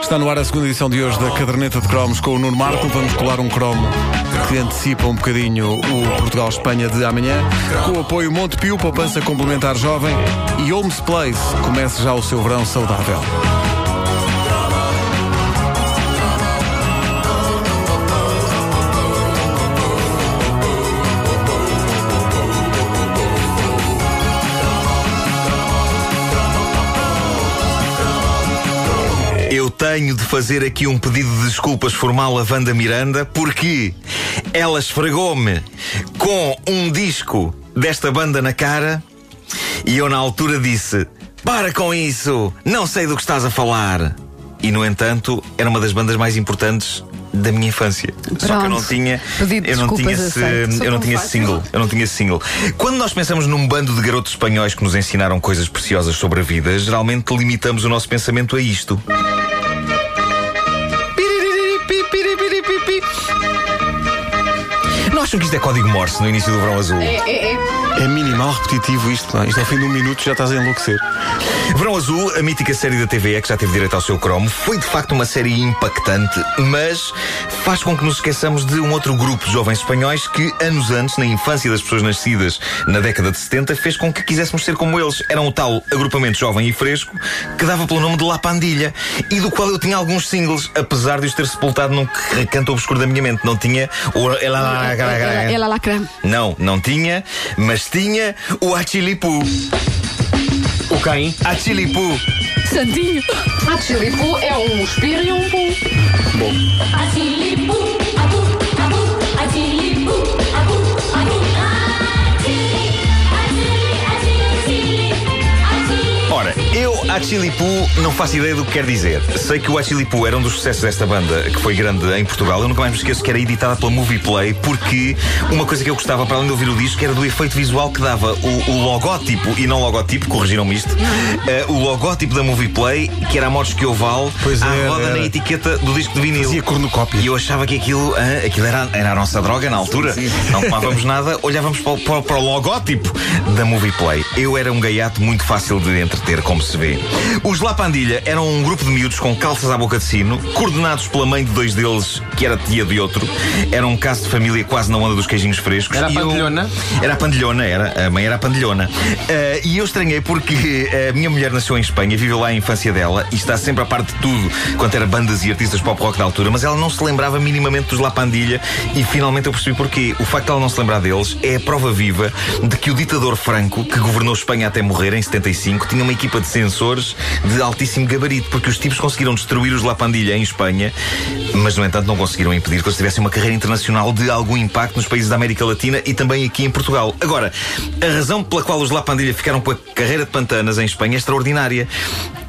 Está no ar a segunda edição de hoje da Caderneta de Cromos com o Nuno Marco. Vamos colar um cromo que antecipa um bocadinho o Portugal-Espanha de amanhã. Com o apoio Montepio, poupança complementar jovem e Holmes Place. Comece já o seu verão saudável. Tenho de fazer aqui um pedido de desculpas formal a Wanda Miranda porque ela esfregou-me com um disco desta banda na cara e eu na altura disse: Para com isso, não sei do que estás a falar. E no entanto, era uma das bandas mais importantes da minha infância. Só que eu não Pronto. tinha, Pedido eu não tinha esse, eu não tinha esse single, eu não tinha esse single. Quando nós pensamos num bando de garotos espanhóis que nos ensinaram coisas preciosas sobre a vida, geralmente limitamos o nosso pensamento a isto. Acham que isto é código Morse no início do verão azul? É minimal repetitivo isto. Não? é? Isto ao fim de um minuto já estás a enlouquecer. Verão Azul, a mítica série da TVE que já teve direito ao seu cromo, foi de facto uma série impactante, mas faz com que nos esqueçamos de um outro grupo de jovens espanhóis que, anos antes, na infância das pessoas nascidas na década de 70, fez com que quiséssemos ser como eles. Eram o tal agrupamento jovem e fresco que dava pelo nome de La Pandilha e do qual eu tinha alguns singles, apesar de os ter sepultado num recanto obscuro da minha mente. Não tinha. Ela, lacra. Não, não tinha, mas tinha o Achilipu. O quem? Achilipu. Santinho. A Chilipu é um espirro e um pum. Atilipu, abu, abu, atilipu, Achilipu não faço ideia do que quer dizer. Sei que o Achilipu era um dos sucessos desta banda que foi grande em Portugal. Eu nunca mais me esqueço que era editada pela Movie Play, porque uma coisa que eu gostava, para além de ouvir o disco, era do efeito visual que dava o, o logótipo, e não logotipo, corrigiram-me isto, eh, o logótipo da Movie Play, que era a modos que oval, Pois à era, roda era. na etiqueta do disco de vinil. Fazia cornucópia. E eu achava que aquilo, ah, aquilo era, era a nossa droga na altura. Não tomávamos nada, olhávamos para, o- para para o logótipo da Movie Play. Eu era um gaiato muito fácil de entreter, como se vê. Os La Pandilha eram um grupo de miúdos com calças à boca de sino, coordenados pela mãe de dois deles, que era tia de outro. Era um caso de família quase na onda dos queijinhos frescos. Era a E eu- pandilhona? Era a pandilhona, era. A mãe era a pandilhona. Ah, e eu estranhei porque a minha mulher nasceu em Espanha, viveu lá a infância dela e está sempre a par de tudo quanto era bandas e artistas pop rock da altura, mas ela não se lembrava minimamente dos La Pandilha e finalmente eu percebi porquê. O facto de ela não se lembrar deles é a prova viva de que o ditador Franco, que governou Espanha até morrer em 75, tinha uma equipa de censores de altíssimo gabarito, porque os tipos conseguiram destruir os La Pandilha em Espanha, mas no entanto não conseguiram impedir que eles tivessem uma carreira internacional de algum impacto nos países da América Latina e também aqui em Portugal. Agora, a razão pela qual os La Pandilha ficaram com a carreira de pantanas em Espanha é extraordinária.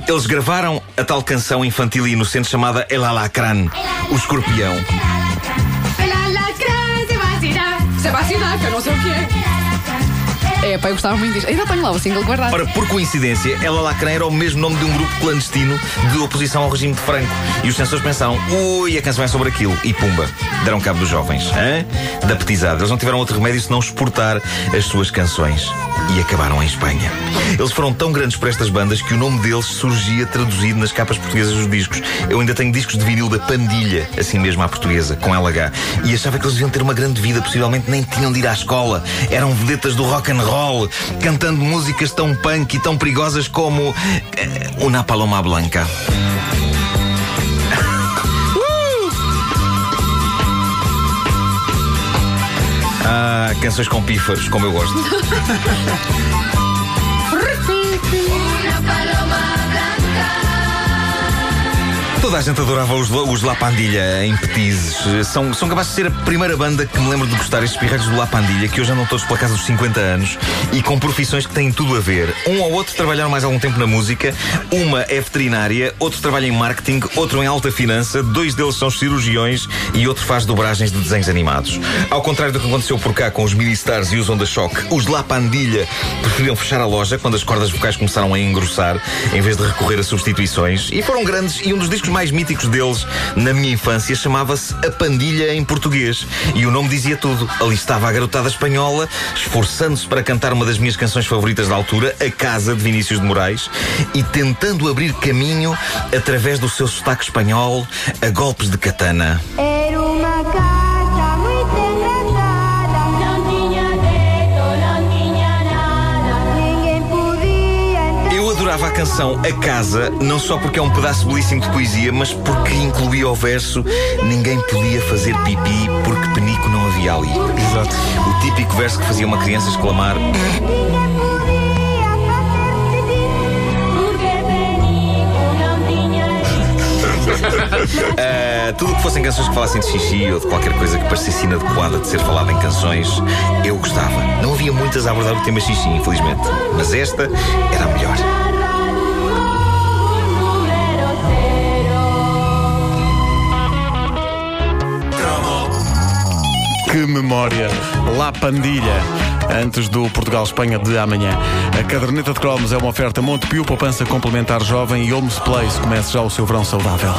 Eles gravaram a tal canção infantil e inocente chamada El Alacrán, o escorpião. Ela lacra, se vacina, se vacina, que eu não sei o que é. É, pá, eu gostava muito disto. Ainda tenho lá o single guardado. Ora, por coincidência, El Alacrán era o mesmo nome de um grupo clandestino de oposição ao regime de Franco. E os censores pensaram, ui, a canção é sobre aquilo. E pumba, deram cabo dos jovens. Hã? Da petizada. Eles não tiveram outro remédio senão exportar as suas canções. E acabaram em Espanha. Eles foram tão grandes por estas bandas que o nome deles surgia traduzido nas capas portuguesas dos discos. Eu ainda tenho discos de vinil da Pandilha, assim mesmo à portuguesa, com LH. E achava que eles deviam ter uma grande vida, possivelmente nem tinham de ir à escola. Eram vedetas do rock and roll, cantando músicas tão punk e tão perigosas como eh, Una Paloma Blanca. Ah, canções com pífaros, como eu gosto. Toda a gente adorava os, os La Pandilha em petizes. São, são capazes de ser a primeira banda que me lembro de gostar, estes pirralhos do La Pandilha, que hoje andam todos pela casa dos 50 anos e com profissões que têm tudo a ver. Um ou outro trabalharam mais algum tempo na música, uma é veterinária, outro trabalha em marketing, outro em alta finança, dois deles são cirurgiões e outro faz dobragens de desenhos animados. Ao contrário do que aconteceu por cá com os Mini-Stars e os Onda Shock, os La Pandilha preferiram fechar a loja quando as cordas vocais começaram a engrossar, em vez de recorrer a substituições, e foram grandes e um dos discos mais míticos deles, na minha infância, chamava-se A Pandilha em português. E o nome dizia tudo. Ali estava a garotada espanhola, esforçando-se para cantar uma das minhas canções favoritas da altura, A Casa, de Vinícius de Moraes, e tentando abrir caminho através do seu sotaque espanhol a golpes de katana. Era uma casa a canção A Casa, não só porque é um pedaço belíssimo de poesia, mas porque incluía o verso Ninguém podia fazer pipi porque penico não havia ali. Exato. O típico verso que fazia uma criança exclamar Ninguém podia fazer xixi. Porque Penico não tinha "Ah, tudo o que fossem canções que falassem de xixi ou de qualquer coisa que parecesse inadequada de ser falada em canções, eu gostava. Não havia muitas a abordar o tema xixi, infelizmente, mas esta era a melhor. Que memória! La Pandilha, antes do Portugal-Espanha de amanhã. A caderneta de cromos é uma oferta Montepio, poupança complementar jovem e Homes Place. Comece já o seu verão saudável.